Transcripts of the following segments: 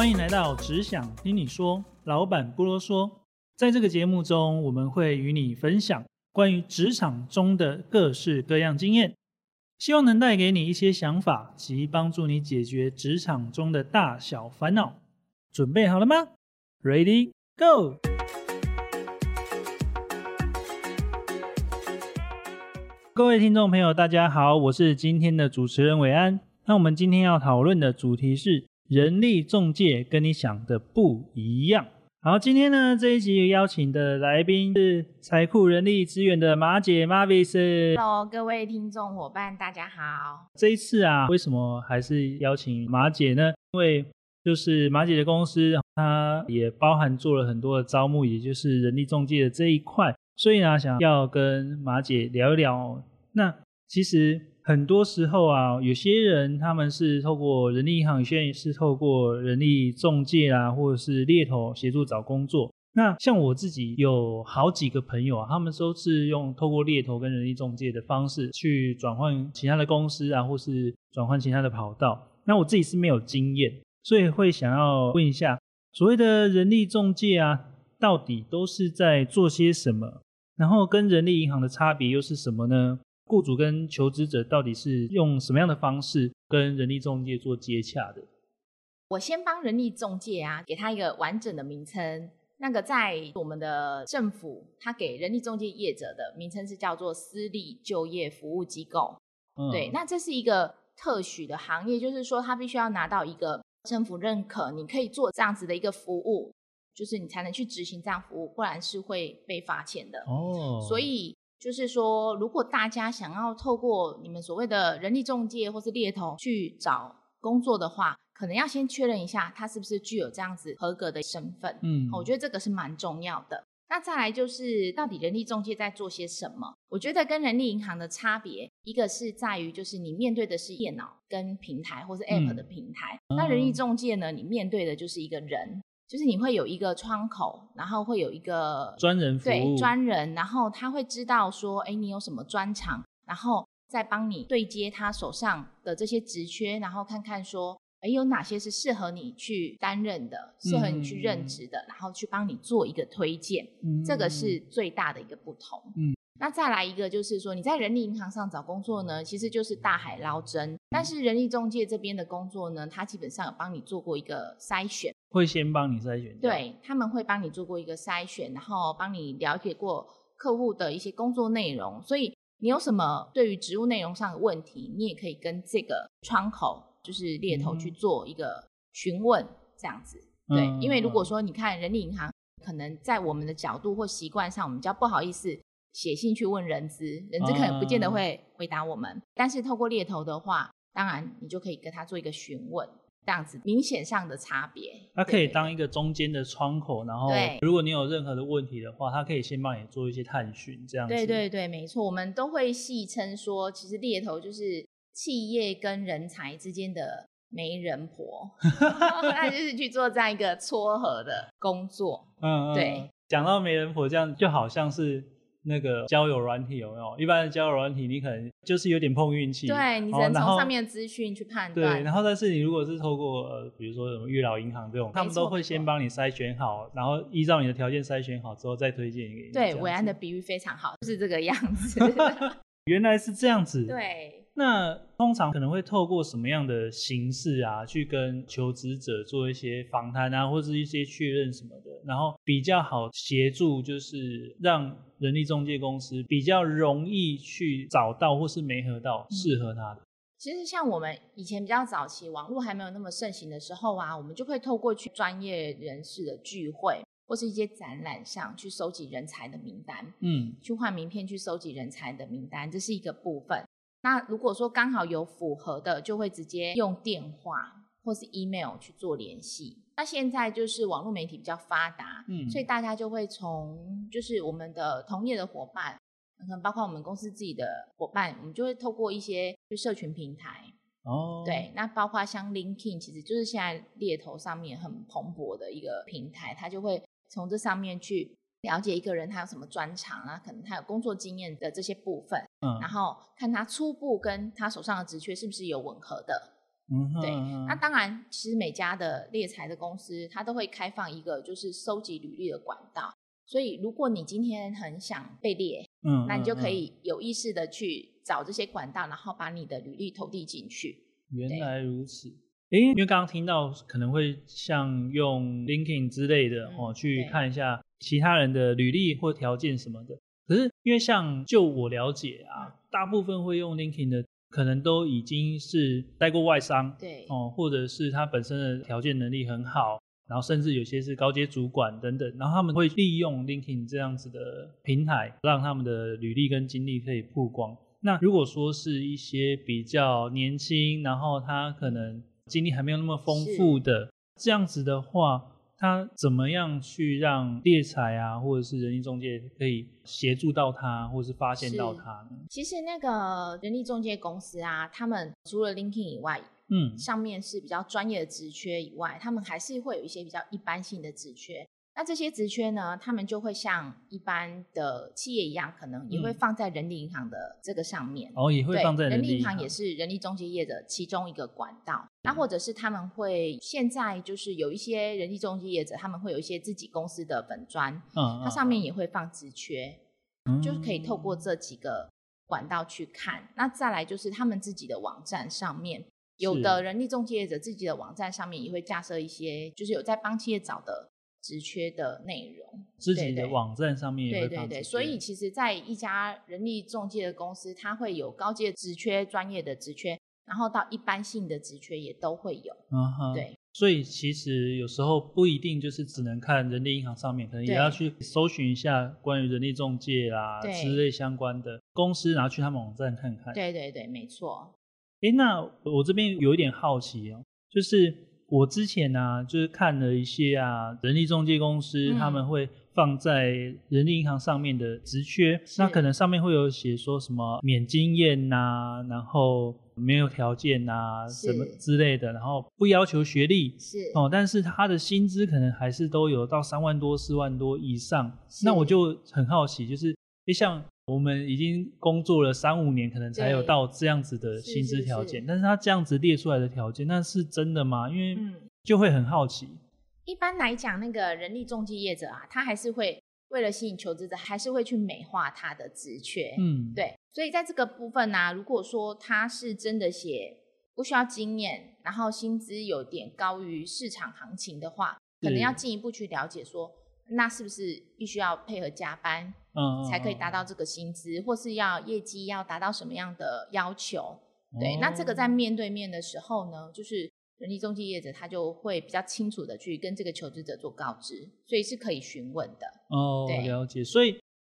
欢迎来到只想听你说，老板不啰嗦。在这个节目中，我们会与你分享关于职场中的各式各样经验，希望能带给你一些想法及帮助你解决职场中的大小烦恼。准备好了吗？Ready Go！各位听众朋友，大家好，我是今天的主持人伟安。那我们今天要讨论的主题是人力中介跟你想的不一样。好，今天呢这一集邀请的来宾是财库人力资源的马姐 Marvis。Hello，各位听众伙伴，大家好。这一次啊，为什么还是邀请马姐呢？因为就是马姐的公司，它也包含做了很多的招募，也就是人力中介的这一块，所以呢，想要跟马姐聊一聊。那其实很多时候啊，有些人他们是透过人力银行，有些人是透过人力中介啊，或者是猎头协助找工作。那像我自己有好几个朋友啊，他们都是用透过猎头跟人力中介的方式去转换其他的公司啊，或是转换其他的跑道。那我自己是没有经验，所以会想要问一下，所谓的人力中介啊，到底都是在做些什么？然后跟人力银行的差别又是什么呢？雇主跟求职者到底是用什么样的方式跟人力中介做接洽的？我先帮人力中介啊，给他一个完整的名称。那个在我们的政府，他给人力中介业者的名称是叫做私立就业服务机构。嗯对，那这是一个特许的行业，就是说他必须要拿到一个政府认可，你可以做这样子的一个服务，就是你才能去执行这样服务，不然是会被罚钱的。哦，所以就是说，如果大家想要透过你们所谓的人力中介或是猎头去找工作的话，可能要先确认一下他是不是具有这样子合格的身份。嗯，我觉得这个是蛮重要的。那再来就是，到底人力中介在做些什么？我觉得跟人力银行的差别，一个是在于就是你面对的是电脑跟平台或是 App 嗯的平台，那人力中介呢，你面对的就是一个人，就是你会有一个窗口，然后会有一个专人服务对专人，然后他会知道说，哎，你有什么专长，然后再帮你对接他手上的这些职缺，然后看看说，哎，有哪些是适合你去担任的，适合你去任职的，然后去帮你做一个推荐，嗯这个是最大的一个不同。嗯，那再来一个就是说，你在人力银行上找工作呢，其实就是大海捞针，但是人力中介这边的工作呢，他基本上有帮你做过一个筛选。会先帮你筛选掉，对，他们会帮你做过一个筛选，然后帮你了解过客户的一些工作内容，所以你有什么对于职务内容上的问题，你也可以跟这个窗口，就是猎头去嗯做一个询问，这样子。对，嗯因为如果说你看人力银行，可能在我们的角度或习惯上，我们比较不好意思写信去问人资，人资可能不见得啊会回答我们，但是透过猎头的话，当然你就可以跟他做一个询问，这样子明显上的差别。它可以对当一个中间的窗口，然后如果你有任何的问题的话，它可以先帮你做一些探寻，这样子。对对对，没错，我们都会戏称说，其实猎头就是企业跟人才之间的媒人婆，那就是去做这样一个撮合的工作。嗯，嗯对嗯讲到媒人婆这样，就好像是那个交友软体有没有？一般的交友软体，你可能就是有点碰运气，对你只能从上面的资讯去判断对，然后但是你如果是透过呃，比如说什么月老银行这种，他们都会先帮你筛选好，然后依照你的条件筛选好之后再推荐给你。对，伟安的比喻非常好，就是这个样子。原来是这样子。。对，那通常可能会透过什么样的形式啊，去跟求职者做一些访谈啊，或是一些确认什么的，然后比较好协助，就是让人力中介公司比较容易去找到或是媒合到适合他的。其实像我们以前比较早期，网络还没有那么盛行的时候啊，我们就会透过去专业人士的聚会或是一些展览上去收集人才的名单。嗯去换名片去收集人才的名单，这是一个部分。那如果说刚好有符合的，就会直接用电话或是 email 去做联系。那现在就是网络媒体比较发达，嗯所以大家就会从就是我们的同业的伙伴，可能包括我们公司自己的伙伴，我们就会透过一些就社群平台，哦，对，那包括像 LinkedIn，其实就是现在猎头上面很蓬勃的一个平台，它就会从这上面去了解一个人他有什么专长啊，可能他有工作经验的这些部分，嗯然后看他初步跟他手上的职缺是不是有吻合的。嗯哼，对嗯那当然，其实每家的猎才的公司，它都会开放一个就是收集履历的管道。所以，如果你今天很想被猎，嗯，那你就可嗯。以有意识的去找这些管道，然后把你的履历投递进去。嗯原来如此。诶，因为刚刚听到可能会像用 LinkedIn 之类的嗯哦，去看一下其他人的履历或条件什么的。可是因为像就我了解啊，嗯大部分会用 LinkedIn 的，可能都已经是待过外商，对，哦，或者是他本身的条件能力很好，然后甚至有些是高阶主管等等，然后他们会利用 LinkedIn 这样子的平台，让他们的履历跟经历可以曝光。那如果说是一些比较年轻，然后他可能经历还没有那么丰富的这样子的话，他怎么样去让猎才啊，或者是人力中介可以协助到他，或者是发现到他呢？其实那个人力中介公司啊，他们除了 LinkedIn 以外，嗯，上面是比较专业的职缺以外，他们还是会有一些比较一般性的职缺。那这些职缺呢，他们就会像一般的企业一样，可能也会嗯放在人力银行的这个上面。哦，也会，放在人力银行也是人力中介业的其中一个管道。那嗯或者是他们会现在就是有一些人力中介业者，他们会有一些自己公司的本专，嗯，它上面也会放职缺，嗯就是可以透过这几个管道去看。那再来就是他们自己的网站上面，有的人力中介业者自己的网站上面也会架设一些，就是有在帮企业找的职缺的内容。自己的对对网站上面也对对对，会放职所以其实，在一家人力中介的公司，它会有高阶职缺、专业的职缺，然后到一般性的职缺也都会有。嗯哼，对，所以其实有时候不一定就是只能看人力银行上面，可能也要去搜寻一下关于人力中介啦之类相关的公司，然后去他们网站看看。对对对，没错。诶，那我这边有一点好奇哦，就是我之前呢、就是看了一些啊人力中介公司，嗯他们会放在人力银行上面的职缺，那可能上面会有写说什么免经验呐、然后没有条件呐、什么之类的，然后不要求学历，是。哦，但是他的薪资可能还是都有到三万多、四万多以上。那我就很好奇，就是诶像我们已经工作了三五年，可能才有到这样子的薪资是条件，是但是他这样子列出来的条件，那是真的吗？因为嗯，就会很好奇。一般来讲，那个人力中介业者啊，他还是会为了吸引求职者，还是会去美化他的职缺。嗯，对，所以在这个部分呢、如果说他是真的写不需要经验，然后薪资有点高于市场行情的话，可能要进一步去了解说，那是不是必须要配合加班嗯，才可以达到。这个薪资，或是要业绩要达到什么样的要求？对，哦那这个在面对面的时候呢，就是人力中介业者他就会比较清楚的去跟这个求职者做告知，所以是可以询问的。哦，对了解。所以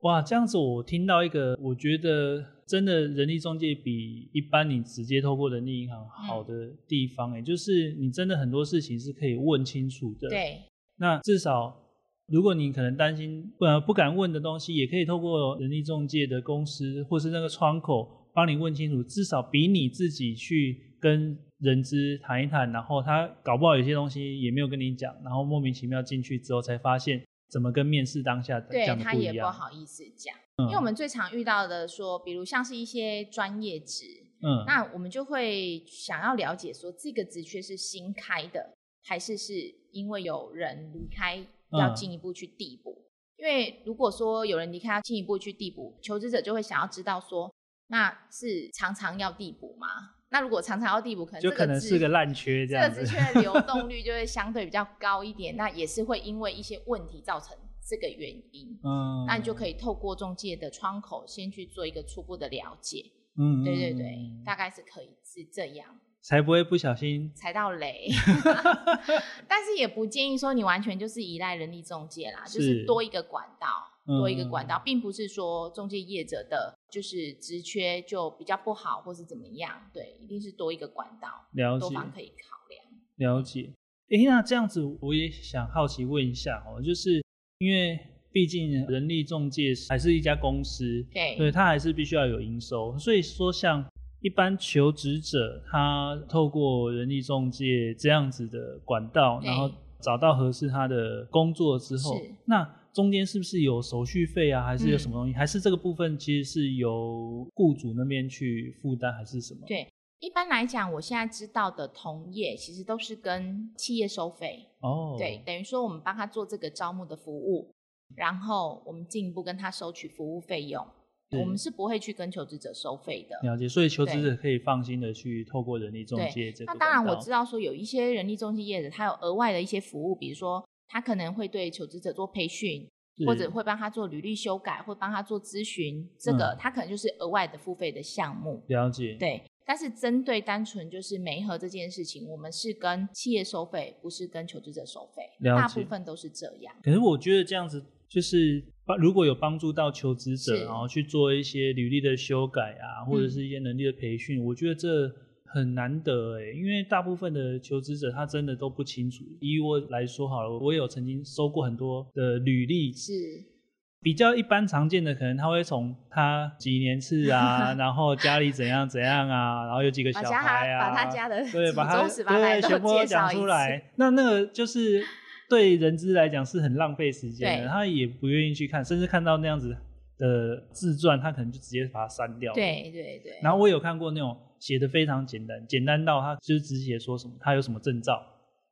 哇，这样子我听到一个，我觉得真的人力中介比一般你直接透过人力银行好嗯的地方，哎、就是你真的很多事情是可以问清楚的。。对，那至少，如果你可能担心呃不敢问的东西，也可以透过人力中介的公司或是那个窗口帮你问清楚，至少比你自己去跟人资谈一谈，然后他搞不好有些东西也没有跟你讲，然后莫名其妙进去之后才发现怎么跟面试当下对讲的他也不不一样。好意思讲，嗯因为我们最常遇到的说，比如像是一些专业职，嗯那我们就会想要了解说，这个职缺是新开的，还是是因为有人离开要嗯进一步去递补？因为如果说有人离开要进一步去递补，求职者就会想要知道说，那是常常要递补吗？那如果常常要递补，可能就可能是个烂缺这这样子。个职缺的流动率就会相对比较高一点，那也是会因为一些问题造成这个原因。嗯，那你就可以透过中介的窗口先去做一个初步的了解。嗯，嗯，对对对嗯，大概是可以是这样，才不会不小心。踩到雷。但是也不建议说你完全就是依赖人力中介啦，就是是多一个管道，嗯多一个管道，并不是说中介业者的就是职缺就比较不好或是怎么样，对，一定是多一个管道，了解，多方可以考量。了解。诶，那这样子我也想好奇问一下哦，就是因为毕竟人力中介还是一家公司，对对，它还是必须要有营收，所以说像一般求职者，他透过人力中介这样子的管道，然后找到合适他的工作之后，那中间是不是有手续费啊，还是有什么嗯东西？还是这个部分其实是由雇主那边去负担，还是什么？对，一般来讲，我现在知道的同业其实都是跟企业收费，哦，对，，等于说我们帮他做这个招募的服务，然后我们进一步跟他收取服务费用，是我们是不会去跟求职者收费的。了解。所以求职者可以放心的去透过人力中介这个那当然我知道，道说有一些人力中介业者，他有额外的一些服务，比如说他可能会对求职者做培训，或者会帮他做履历修改，或帮他做咨询，这个嗯。他可能就是额外的付费的项目。了解，对，但是针对单纯就是媒合这件事情，我们是跟企业收费，不是跟求职者收费，了大部分都是这样。可是我觉得这样子就是帮如果有帮助到求职者，然后去做一些履历的修改啊，或者嗯。是一些能力的培训，我觉得这很难得哎，因为大部分的求职者他真的都不清楚。以我来说好了，我有曾经收过很多的履历，是比较一般常见的，可能他会从他几年次啊，然后家里怎样怎样啊，然后有几个小孩啊，把他家的对，把他对全部讲出来。那那个就是对人资来讲是很浪费时间的，他也不愿意去看，甚至看到那样子的自传，他可能就直接把它删掉。。对对对。然后我有看过那种写的非常简单，简单到他就是只写说什么他有什么证照，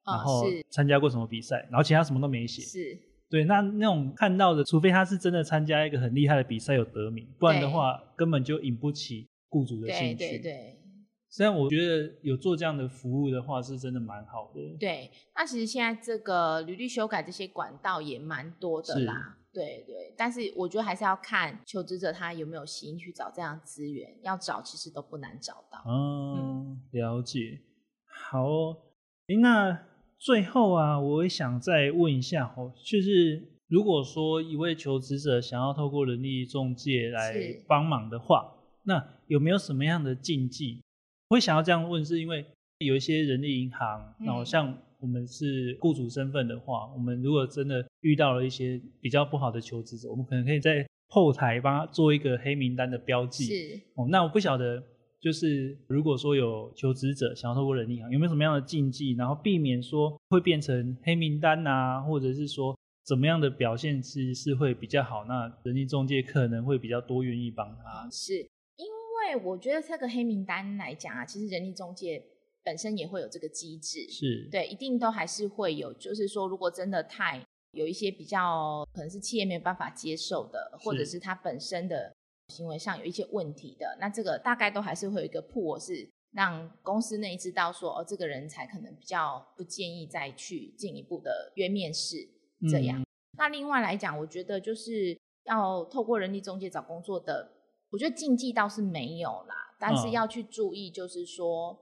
然嗯后参加过什么比赛，然后其他什么都没写。是对，那那种看到的，除非他是真的参加一个很厉害的比赛有得名，不然的对话根本就引不起雇主的对兴趣。对对虽然我觉得有做这样的服务的话，是真的蛮好的。对。那其实现在这个履历修改这些管道也蛮多的啦。对对，但是我觉得还是要看求职者他有没有心去找这样的资源，要找其实都不难找到。嗯，了解。好哦，诶那最后啊，我也想再问一下哦，就是如果说一位求职者想要透过人力中介来是帮忙的话，那有没有什么样的禁忌？会想要这样问，是因为有一些人力银行，嗯然后像我们是雇主身份的话，我们如果真的遇到了一些比较不好的求职者，我们可能可以在后台帮他做一个黑名单的标记。是哦，那我不晓得，就是如果说有求职者想要透过人力银行，有没有什么样的禁忌，然后避免说会变成黑名单啊，或者是说怎么样的表现是是会比较好？那人力中介可能会比较多愿意帮他。是，因为我觉得这个黑名单来讲啊，其实人力中介本身也会有这个机制。是，对，一定都还是会有，就是说，如果真的太有一些比较可能是企业没有办法接受的，或者是。是他本身的行为上有一些问题的，那这个大概都还是会有一个破，是让公司内知道说，哦，这个人才可能比较不建议再去进一步的约面试这样。嗯。那另外来讲，我觉得就是要透过人力中介找工作的，我觉得禁忌倒是没有啦，但是嗯。要去注意，就是说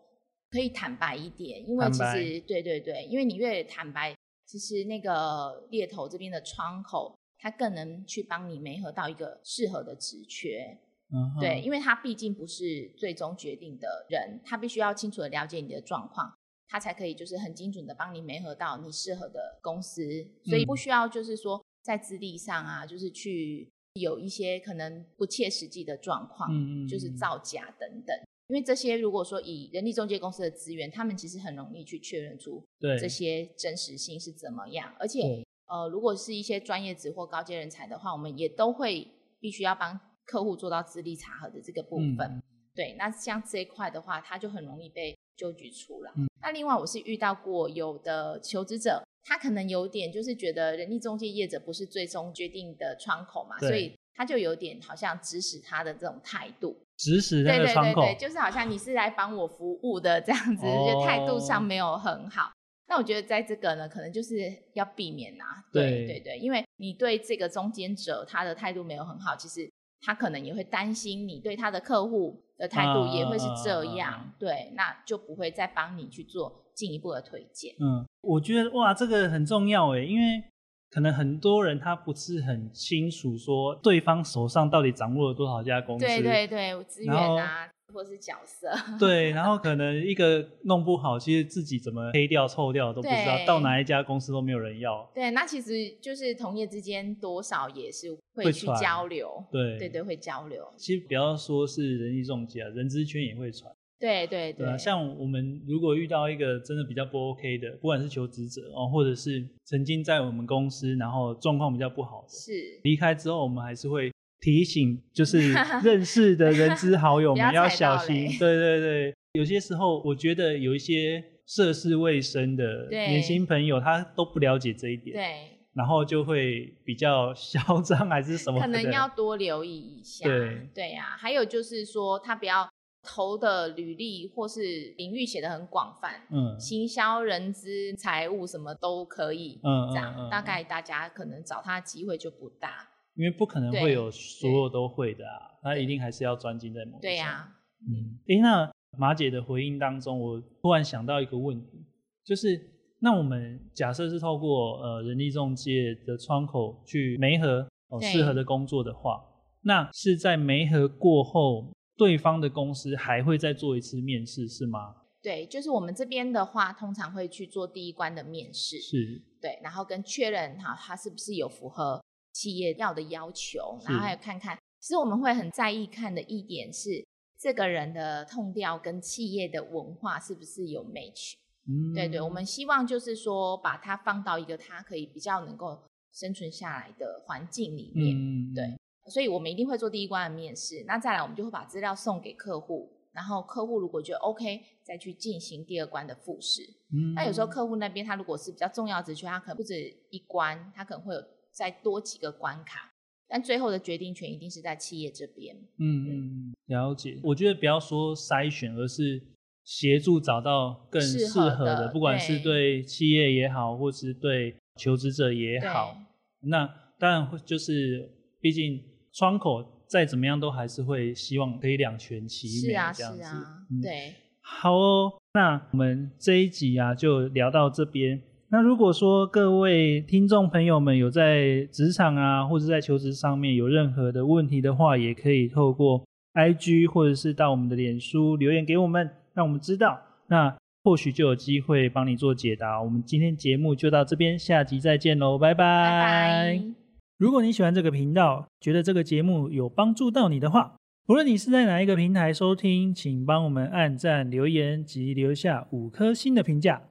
可以坦白一点，因为其实对对对，因为你越坦白，其实那个猎头这边的窗口，他更能去帮你媒合到一个适合的职缺。嗯哼对，因为他毕竟不是最终决定的人，他必须要清楚的了解你的状况，他才可以就是很精准的帮你媒合到你适合的公司，所以嗯不需要就是说在资历上啊，就是去有一些可能不切实际的状况，嗯嗯就是嗯造假等等。因为这些如果说以人力中介公司的资源，他们其实很容易去确认出对这些真实性是怎么样，而且呃，如果是一些专业职或高阶人才的话，我们也都会必须要帮客户做到资历查核的这个部分。嗯对，那像这一块的话，它就很容易被纠举出来。嗯那另外，我是遇到过有的求职者，他可能有点就是觉得人力中介业者不是最终决定的窗口嘛，所以他就有点好像指使他的这种态度。指使那对个窗口，对对对，就是好像你是来帮我服务的这样子，哦就态度上没有很好。那我觉得在这个呢，可能就是要避免呐、对对对。对，因为你对这个中间者他的态度没有很好，其实他可能也会担心你对他的客户的态度也会是这样，对，那就不会再帮你去做进一步的推荐。嗯，我觉得哇，这个很重要哎，因为可能很多人他不是很清楚说对方手上到底掌握了多少家公司，对对对，资源啊，或是角色，对，然后可能一个弄不好，其实自己怎么黑掉、臭掉都不知道，到哪一家公司都没有人要。对，那其实就是同业之间多少也是会去交流，对对对，会交流，其实不要说是人力中介啊，人资圈也会传。对对对啊，像我们如果遇到一个真的比较不 OK 的，不管是求职者哦，或者是曾经在我们公司然后状况比较不好的，是离开之后，我们还是会提醒，就是 认识的人之好友们要小心雷。对对对，有些时候我觉得有一些涉世未深的年轻朋友，他都不了解这一点，对，然后就会比较 嚣张还是什么，可能要多留意一下。对对呀、还有就是说，他不要投的履历或是领域写的很广泛，嗯行销、人资、财务什么都可以。嗯这样、嗯嗯大概大家可能找他的机会就不大。因为不可能对会有所有都会的啊，他一定还是要专精在某一对呀、项嗯，诶，那马姐的回应当中，我突然想到一个问题，就是那我们假设是透过呃人力中介的窗口去媒合哦适合的工作的话，那是在媒合过后，对方的公司还会再做一次面试是吗？对，就是我们这边的话，通常会去做第一关的面试，是，对，然后跟确认哈，他是不是有符合企业要的要求，然后是还有看看，其实我们会很在意看的一点是，这个人的痛调跟企业的文化是不是有 match。嗯，对对，我们希望就是说，把它放到一个他可以比较能够生存下来的环境里面。嗯，对所以我们一定会做第一关的面试，那再来我们就会把资料送给客户，然后客户如果觉得 OK，再去进行第二关的复试。嗯，那有时候客户那边他如果是比较重要的职缺，他可能不止一关，他可能会有再多几个关卡，但最后的决定权一定是在企业这边。嗯嗯，了解。我觉得不要说筛选，而是协助找到更适适合合的不管是对对企业也好，或是对求职者也好。那当然会就是，毕竟窗口再怎么样都还是会希望可以两全其美是啊，这样子。是啊，嗯对，好哦，那我们这一集啊就聊到这边。那如果说各位听众朋友们有在职场啊，或者在求职上面有任何的问题的话，也可以透过 IG 或者是到我们的脸书留言给我们，让我们知道。那或许就有机会帮你做解答。我们今天节目就到这边，下集再见喽，拜拜。拜拜。如果你喜欢这个频道，觉得这个节目有帮助到你的话，无论你是在哪一个平台收听，请帮我们按赞、留言及留下五颗星的评价，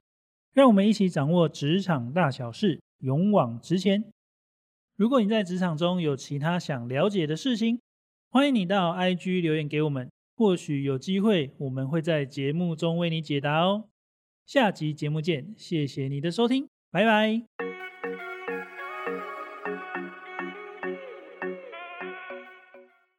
让我们一起掌握职场大小事，勇往直前。如果你在职场中有其他想了解的事情，欢迎你到 IG 留言给我们，或许有机会我们会在节目中为你解答哦。下集节目见，谢谢你的收听，拜拜。